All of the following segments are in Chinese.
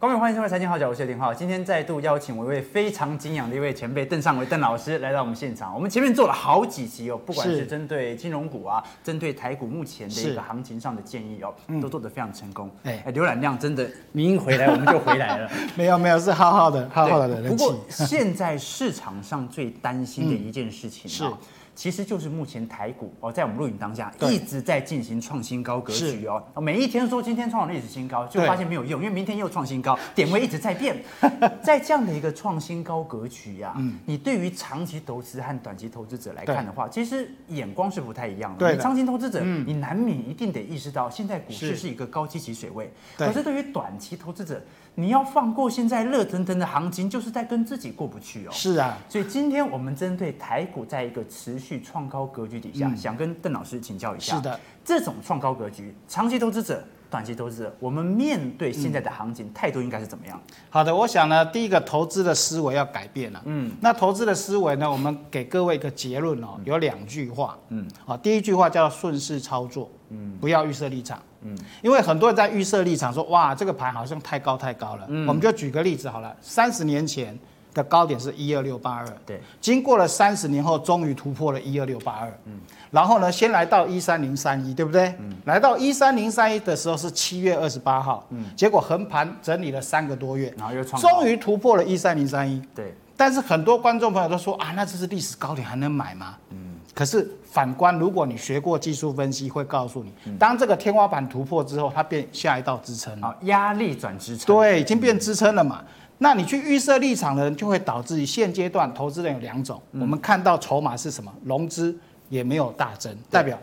各位欢迎收看《财经号角》，我是林浩。今天再度邀请我一位非常敬仰的一位前辈邓尚维邓老师来到我们现场。我们前面做了好几集哦，不管是针对金融股啊，针对台股目前的一个行情上的建议哦，都做得非常成功。哎，浏览量真的，您一回来我们就回来了。没有没有，是好好的，好好的人气。不过现在市场上最担心的一件事情啊。是。其实就是目前台股哦，在我们录影当下一直在进行创新高格局哦，每一天说今天创了历史新高，就发现没有用，因为明天又创新高，点位一直在变。在这样的一个创新高格局呀，你对于长期投资和短期投资者来看的话，其实眼光是不太一样的。你长期投资者，你难免一定得意识到，现在股市是。一个高基期水位。可是对于短期投资者，你要放过现在热腾腾的行情，就是在跟自己过不去哦。是啊，所以今天我们针对台股，在一个持续创高格局底下，想跟邓老师请教一下。是的，这种创高格局，长期投资者、短期投资者，我们面对现在的行情态度应该是怎么样？好的，我想呢，第一个投资的思维要改变了。嗯，那投资的思维呢，我们给各位一个结论哦，有两句话。嗯，好，第一句话叫顺势操作。嗯，不要预设立场。嗯，因为很多人在预设立场说，哇，这个盘好像太高太高了。嗯，我们就举个例子好了，三十年前的高点是一二六八二，对，经过了三十年后，终于突破了一二六八二。嗯，然后呢，先来到一三零三一，对不对？嗯，来到一三零三一的时候是七月二十八号。嗯，结果横盘整理了三个多月，然后又创，终于突破了一三零三一。对，但是很多观众朋友都说啊，那这是历史高点，还能买吗？嗯。可是反观，如果你学过技术分析，会告诉你，当这个天花板突破之后，它变下一道支撑啊，压力转支撑，对，已经变支撑了嘛。那你去预设立场的人，就会导致于现阶段投资人有两种，我们看到筹码是什么，融资也没有大增，代表。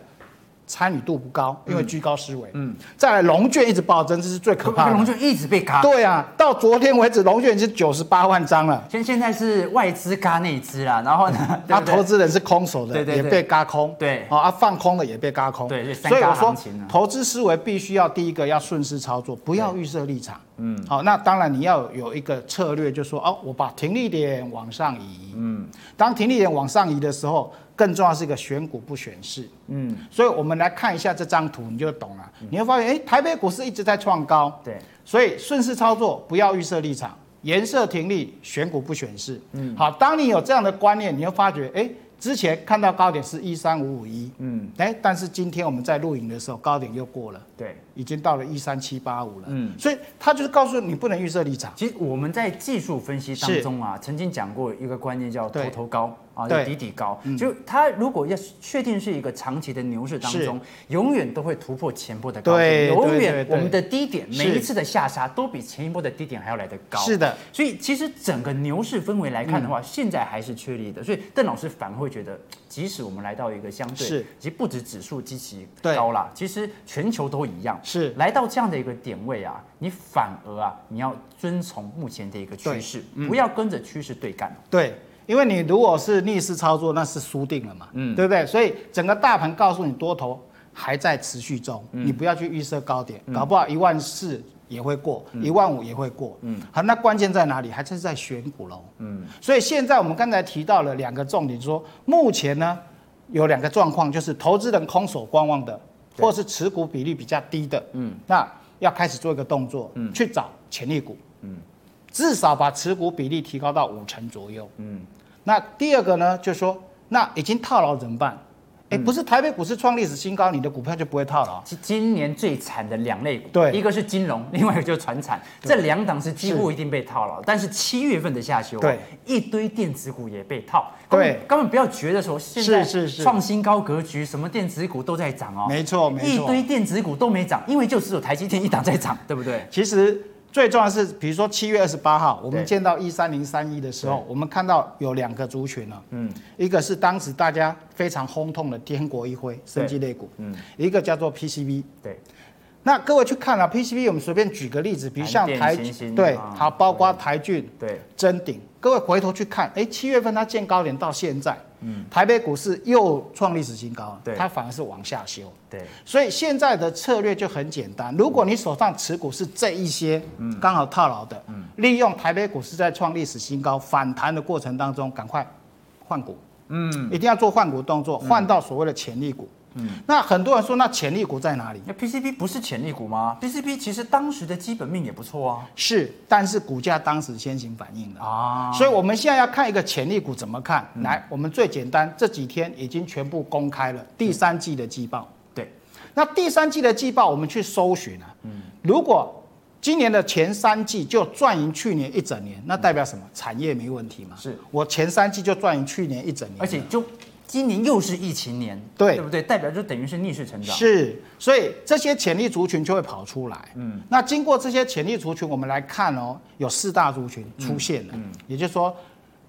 参与度不高，因为居高思维。嗯，再来龙券一直暴增，这是最可怕的。龙券一直被嘎。对啊，到昨天为止，龙券已经九十八万张了。现现在是外资嘎内资啦，然后呢，他投资人是空手的，也被嘎空。对，啊，放空的也被嘎空。对，所以我说，投资思维必须要第一个要顺势操作，不要预设立场。嗯，好，那当然你要有一个策略，就是说哦，我把停利点往上移。嗯，当停利点往上移的时候。更重要是一个选股不选市，嗯，所以我们来看一下这张图，你就懂了。你会发现，哎，台北股市一直在创高，对，所以顺势操作，不要预设立场，颜色停利，选股不选市，嗯，好，当你有这样的观念，你会发觉，哎，之前看到高点是一三五五一，嗯，哎，但是今天我们在录影的时候，高点又过了，对，已经到了一三七八五了，嗯，所以他就是告诉你不能预设立场。其实我们在技术分析当中啊，曾经讲过一个观念叫头头高。啊，就底底高，就它如果要确定是一个长期的牛市当中，永远都会突破前波的高点，永远我们的低点每一次的下杀都比前一波的低点还要来得高。是。的，所以其实整个牛市氛围来看的话，现在还是确立的。所以邓老师反而会觉得，即使我们来到一个相对，其实不止指数极其高啦，其实全球都一样。是。来到这样的一个点位啊，你反而啊，你要遵从目前的一个趋势，不要跟着趋势对干。对。因为你如果是逆势操作，那是输定了嘛，嗯，对不对？所以整个大盘告诉你多头还在持续中，嗯、你不要去预设高点，嗯、搞不好一万四也会过，一万五也会过，嗯，好，那关键在哪里？还是在选股喽，嗯，所以现在我们刚才提到了两个重点，就是说目前呢有两个状况，就是投资人空手观望的，或是持股比例比较低的，嗯，那要开始做一个动作，嗯，去找潜力股，嗯。至少把持股比例提高到五成左右。嗯，那第二个呢，就是说，那已经套牢怎么办？哎，不是台北股市创历史新高，你的股票就不会套牢。今今年最惨的两类股，对，一个是金融，另外一个就是传产，这两档是几乎一定被套牢。但是七月份的下修，对，一堆电子股也被套。对，根本不要觉得说现在是创新高格局，什么电子股都在涨哦。没错，没错，一堆电子股都没涨，因为就只有台积电一档在涨，对不对？其实。最重要的是，比如说七月二十八号，我们见到一三零三一的时候，我们看到有两个族群了，嗯，一个是当时大家非常轰动的天国一辉生技类股，嗯，一个叫做 PCB，对，那各位去看啊 PCB，我们随便举个例子，比如像台，对，好，包括台郡，对，臻鼎，各位回头去看，哎，七月份它见高点到现在。嗯，台北股市又创历史新高，对，它反而是往下修，对，所以现在的策略就很简单，如果你手上持股是这一些，嗯，刚好套牢的，嗯，利用台北股市在创历史新高反弹的过程当中，赶快换股，嗯，一定要做换股动作，换到所谓的潜力股，嗯，那很多人说，那潜力股在哪里？那 PCB 不是潜力股吗？PCB 其实当时的基本面也不错啊。是，但是股价当时先行反应了啊。所以我们现在要看一个潜力股怎么看？嗯、来，我们最简单，这几天已经全部公开了第三季的季报。对，那第三季的季报我们去搜寻啊。嗯，如果今年的前三季就赚赢去年一整年，那代表什么？产业没问题嘛？是我前三季就赚赢去年一整年，而且就今年又是疫情年，对对不对？代表就等于是逆势成长。是，所以这些潜力族群就会跑出来。嗯，那经过这些潜力族群，我们来看哦，有四大族群出现了。嗯，嗯也就是说。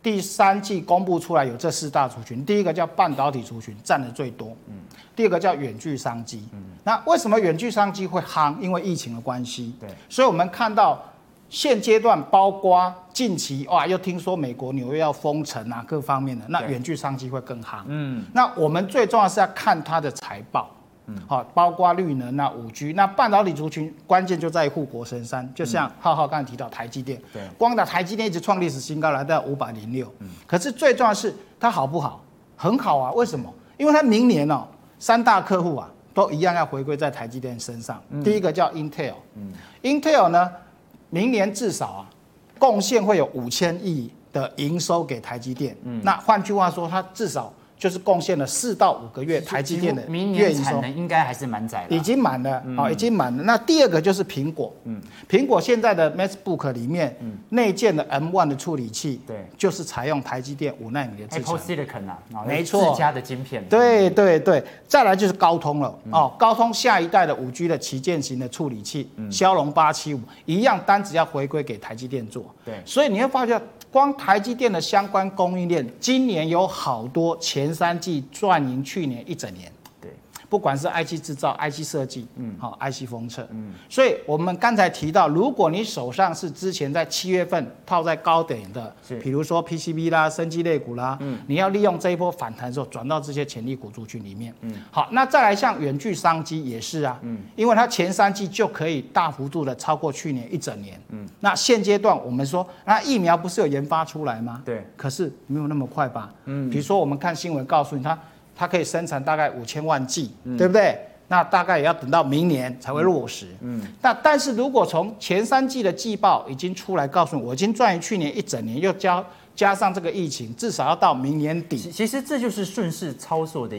第三季公布出来有这四大族群，第一个叫半导体族群占的最多，嗯，第二个叫远距商机，嗯，那为什么远距商机会夯？因为疫情的关系，对，所以我们看到现阶段包括近期哇，又听说美国纽约要封城啊，各方面的，那远距商机会更夯，嗯，那我们最重要是要看它的财报。嗯，好，包括绿能啊、五 G，那半导体族群关键就在护国神山，就像浩浩刚才提到台积电，对，光打台积电一直创历史新高，来到五百零六，嗯，可是最重要的是它好不好？很好啊，为什么？因为它明年哦，三大客户啊都一样要回归在台积电身上，第一个叫 Intel，嗯，Intel 呢，明年至少啊贡献会有五千亿的营收给台积电，嗯，那换句话说，它至少。就是贡献了四到五个月台积电的月营收，应该还是满载的，已经满了，好，已经满了。那第二个就是苹果，嗯，苹果现在的 MacBook 里面，内建的 M1 的处理器，对，就是采用台积电五纳米的制程，Apple Silicon 啊，没错，自家的晶片，对对对。再来就是高通了，哦，高通下一代的五 G 的旗舰型的处理器，骁龙八七五一样，单子要回归给台积电做，对，所以你会发现。光台积电的相关供应链，今年有好多前三季赚赢去年一整年。不管是 IC 制造、IC 设计，嗯，好，IC 封测，嗯，所以我们刚才提到，如果你手上是之前在七月份套在高点的，是，比如说 PCB 啦、生技类股啦，嗯，你要利用这一波反弹的时候转到这些潜力股族群里面，嗯，好，那再来像远距商机也是啊，嗯，因为它前三季就可以大幅度的超过去年一整年，嗯，那现阶段我们说，那疫苗不是有研发出来吗？对，可是没有那么快吧？嗯，比如说我们看新闻告诉你它。它可以生产大概五千万剂，嗯、对不对？那大概也要等到明年才会落实。嗯，那但是如果从前三季的季报已经出来告诉你，我已经赚去年一整年，又加加上这个疫情，至少要到明年底。其实这就是顺势操作的一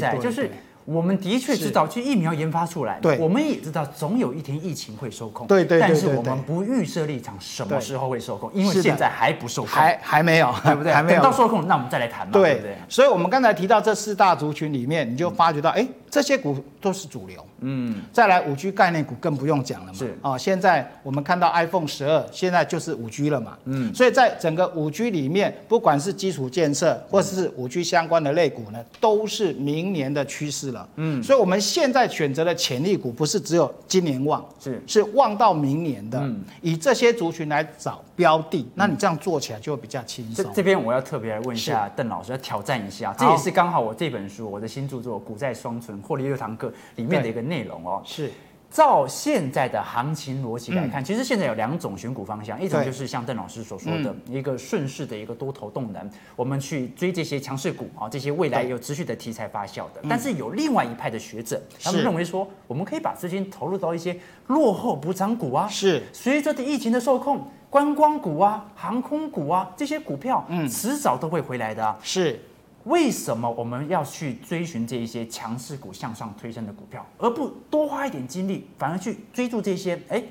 个就是。我们的确知道，其实疫苗研发出来，对，我们也知道总有一天疫情会受控，对对，但是我们不预设立场，什么时候会受控，因为现在还不受控，还还没有，对不对？还没有，等到受控，那我们再来谈嘛，对。不对？所以，我们刚才提到这四大族群里面，你就发觉到，哎，这些股都是主流，嗯，再来五 G 概念股更不用讲了嘛，是。啊，现在我们看到 iPhone 十二现在就是五 G 了嘛，嗯，所以在整个五 G 里面，不管是基础建设或者是五 G 相关的类股呢，都是明年的趋势了，嗯，所以我们。现在选择的潜力股不是只有今年旺，是。是旺到明年的，嗯、以这些族群来找标的，嗯、那你这样做起来就会比较轻松。这这边我要特别来问一下邓老师，要挑战一下，这也是刚好我这本书我的新著作《股债双存获利六堂课》里面的一个内容哦，是。照现在的行情逻辑来看，其实现在有两种选股方向，一种就是像邓老师所说的一个顺势的一个多头动能，我们去追这些强势股啊，这些未来有持续的题材发酵的。但是有另外一派的学者，他们认为说，我们可以把资金投入到一些落后补涨股啊，是。随着的疫情的受控，观光股啊、航空股啊这些股票，嗯，迟早都会回来的啊，是。为什么我们要去追寻这一些强势股向上推升的股票，而不多花一点精力，反而去追逐这些？哎，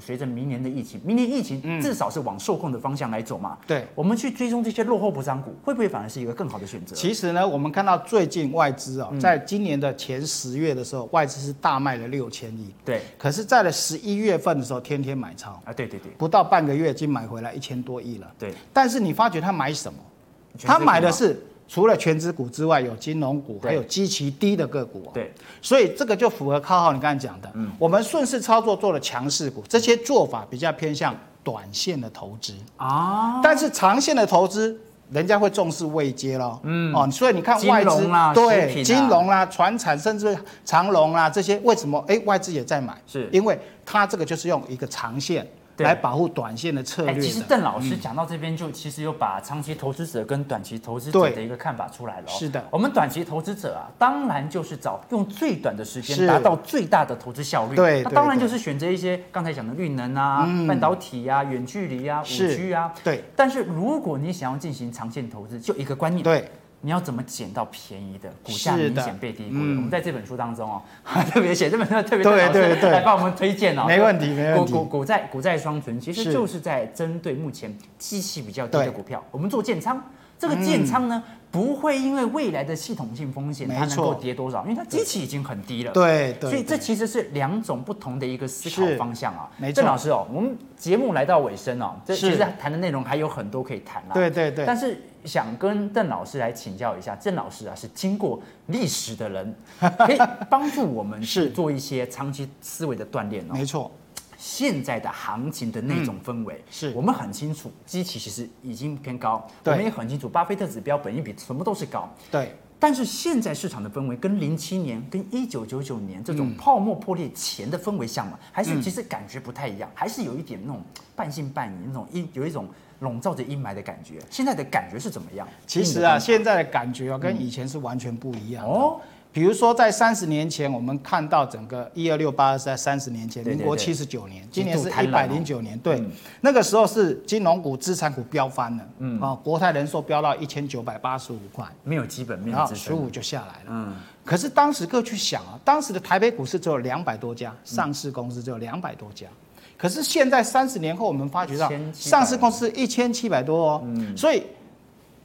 随着明年的疫情，明年疫情至少是往受控的方向来走嘛。对、嗯，我们去追踪这些落后补涨股，会不会反而是一个更好的选择？其实呢，我们看到最近外资啊、哦，在今年的前十月的时候，外资是大卖了六千亿。对，可是，在了十一月份的时候，天天买超啊。对对对，不到半个月，已经买回来一千多亿了。对，但是你发觉他买什么？他买的是。除了全值股之外，有金融股，还有基期低的个股、哦。对，所以这个就符合靠好你刚才讲的。嗯，我们顺势操作做了强势股，这些做法比较偏向短线的投资啊。但是长线的投资，人家会重视未接咯。嗯哦，所以你看外资啊，对，金融啦、传产，甚至长隆啦这些，为什么？哎，外资也在买，是因为它这个就是用一个长线。来保护短线的策略的。其实邓老师讲到这边，就其实有把长期投资者跟短期投资者的一个看法出来了。是的，我们短期投资者啊，当然就是找用最短的时间达到最大的投资效率。对，那当然就是选择一些刚才讲的绿能啊、嗯、半导体啊、远距离啊、五 G 啊。对。但是如果你想要进行长线投资，就一个观念。对。你要怎么捡到便宜的股价明显被低估的？我们在这本书当中哦，特别写这本书特别对对对来帮我们推荐哦。没问题，没问题。股股债股债双存，其实就是在针对目前机器比较低的股票，我们做建仓。这个建仓呢，不会因为未来的系统性风险它能够跌多少，因为它基期已经很低了。对对。所以这其实是两种不同的一个思考方向啊。没错。郑老师哦，我们节目来到尾声哦，这其实谈的内容还有很多可以谈啦。对对对。但是。想跟邓老师来请教一下，郑老师啊是经过历史的人，可以帮助我们去做一些长期思维的锻炼哦。没错，现在的行情的那种氛围，嗯、是我们很清楚，基期其实已经偏高，我们也很清楚，巴菲特指标本益比什么都是高。对。但是现在市场的氛围跟零七年、跟一九九九年这种泡沫破裂前的氛围像吗？还是其实感觉不太一样？还是有一点那种半信半疑，那种阴有一种。笼罩着阴霾的感觉，现在的感觉是怎么样？其实啊，现在的感觉啊，跟以前是完全不一样的。哦，比如说在三十年前，我们看到整个一二六八是在三十年前，民国七十九年，今年是一百零九年，对，那个时候是金融股、资产股飙翻了，嗯。啊，国泰人寿飙到一千九百八十五块，没有基本面，然后十五就下来了，嗯。可是当时各去想啊，当时的台北股市只有两百多家，上市公司只有两百多家。可是现在三十年后，我们发觉到上市公司一千七百多哦，所以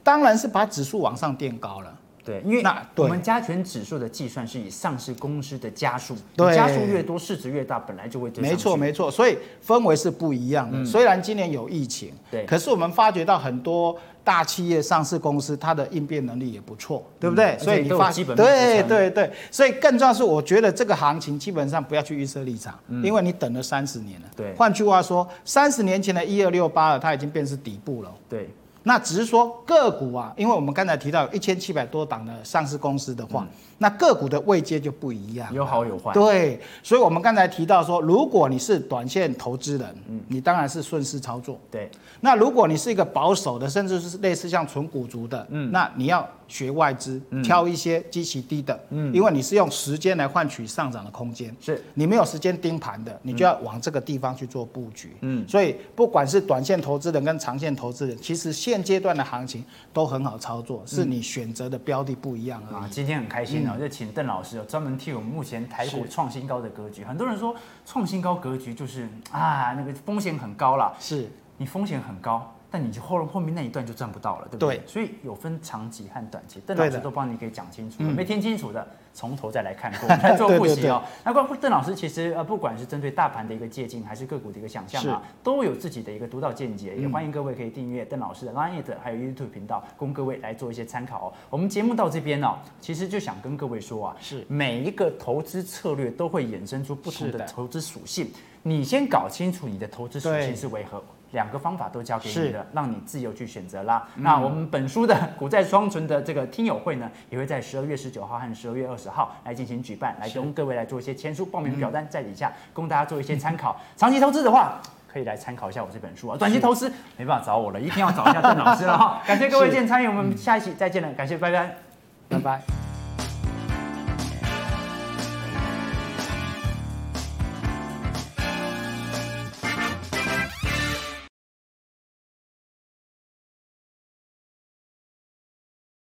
当然是把指数往上垫高了。对，因为那我们加权指数的计算是以上市公司的加数，对，家数越多，市值越大，本来就会对。没错，没错，所以氛围是不一样的。虽然今年有疫情，对，可是我们发觉到很多大企业上市公司，它的应变能力也不错，对不对？所以你发现，对对对，所以更重要是，我觉得这个行情基本上不要去预设立场，因为你等了三十年了。对，换句话说，三十年前的一二六八二，它已经变是底部了。对。那只是说个股啊，因为我们刚才提到一千七百多档的上市公司的话，嗯、那个股的位阶就不一样，有好有坏。对，所以我们刚才提到说，如果你是短线投资人，嗯，你当然是顺势操作。对，那如果你是一个保守的，甚至是类似像纯股族的，嗯，那你要学外资，挑一些极其低的，嗯，因为你是用时间来换取上涨的空间，是。你没有时间盯盘的，你就要往这个地方去做布局，嗯，所以不管是短线投资人跟长线投资人，其实现阶段的行情都很好操作，是你选择的标的不一样而已。啊，今天很开心哦，就请邓老师专门替我们目前台股创新高的格局。很多人说创新高格局就是啊，那个风险很高啦，是你风险很高。但你就后后面那一段就赚不到了，对不对？对，所以有分长期和短期，邓老师都帮你给讲清楚了，没听清楚的从头再来看过，来做复习哦。那关邓老师其实呃，不管是针对大盘的一个借鉴，还是个股的一个想象啊，都有自己的一个独到见解。也欢迎各位可以订阅邓老师的 Line 还有 YouTube 频道，供各位来做一些参考哦。我们节目到这边呢，其实就想跟各位说啊，是每一个投资策略都会衍生出不同的投资属性，你先搞清楚你的投资属性是为何。两个方法都交给你的，让你自由去选择啦。嗯、那我们本书的股债双存的这个听友会呢，也会在十二月十九号和十二月二十号来进行举办，来跟各位来做一些签书报名表单在底下，供大家做一些参考。长期投资的话，可以来参考一下我这本书啊。短期投资没办法找我了，一定要找一下邓老师了哈。感谢各位今天参与，我们下一期再见了，感谢，拜拜，拜拜。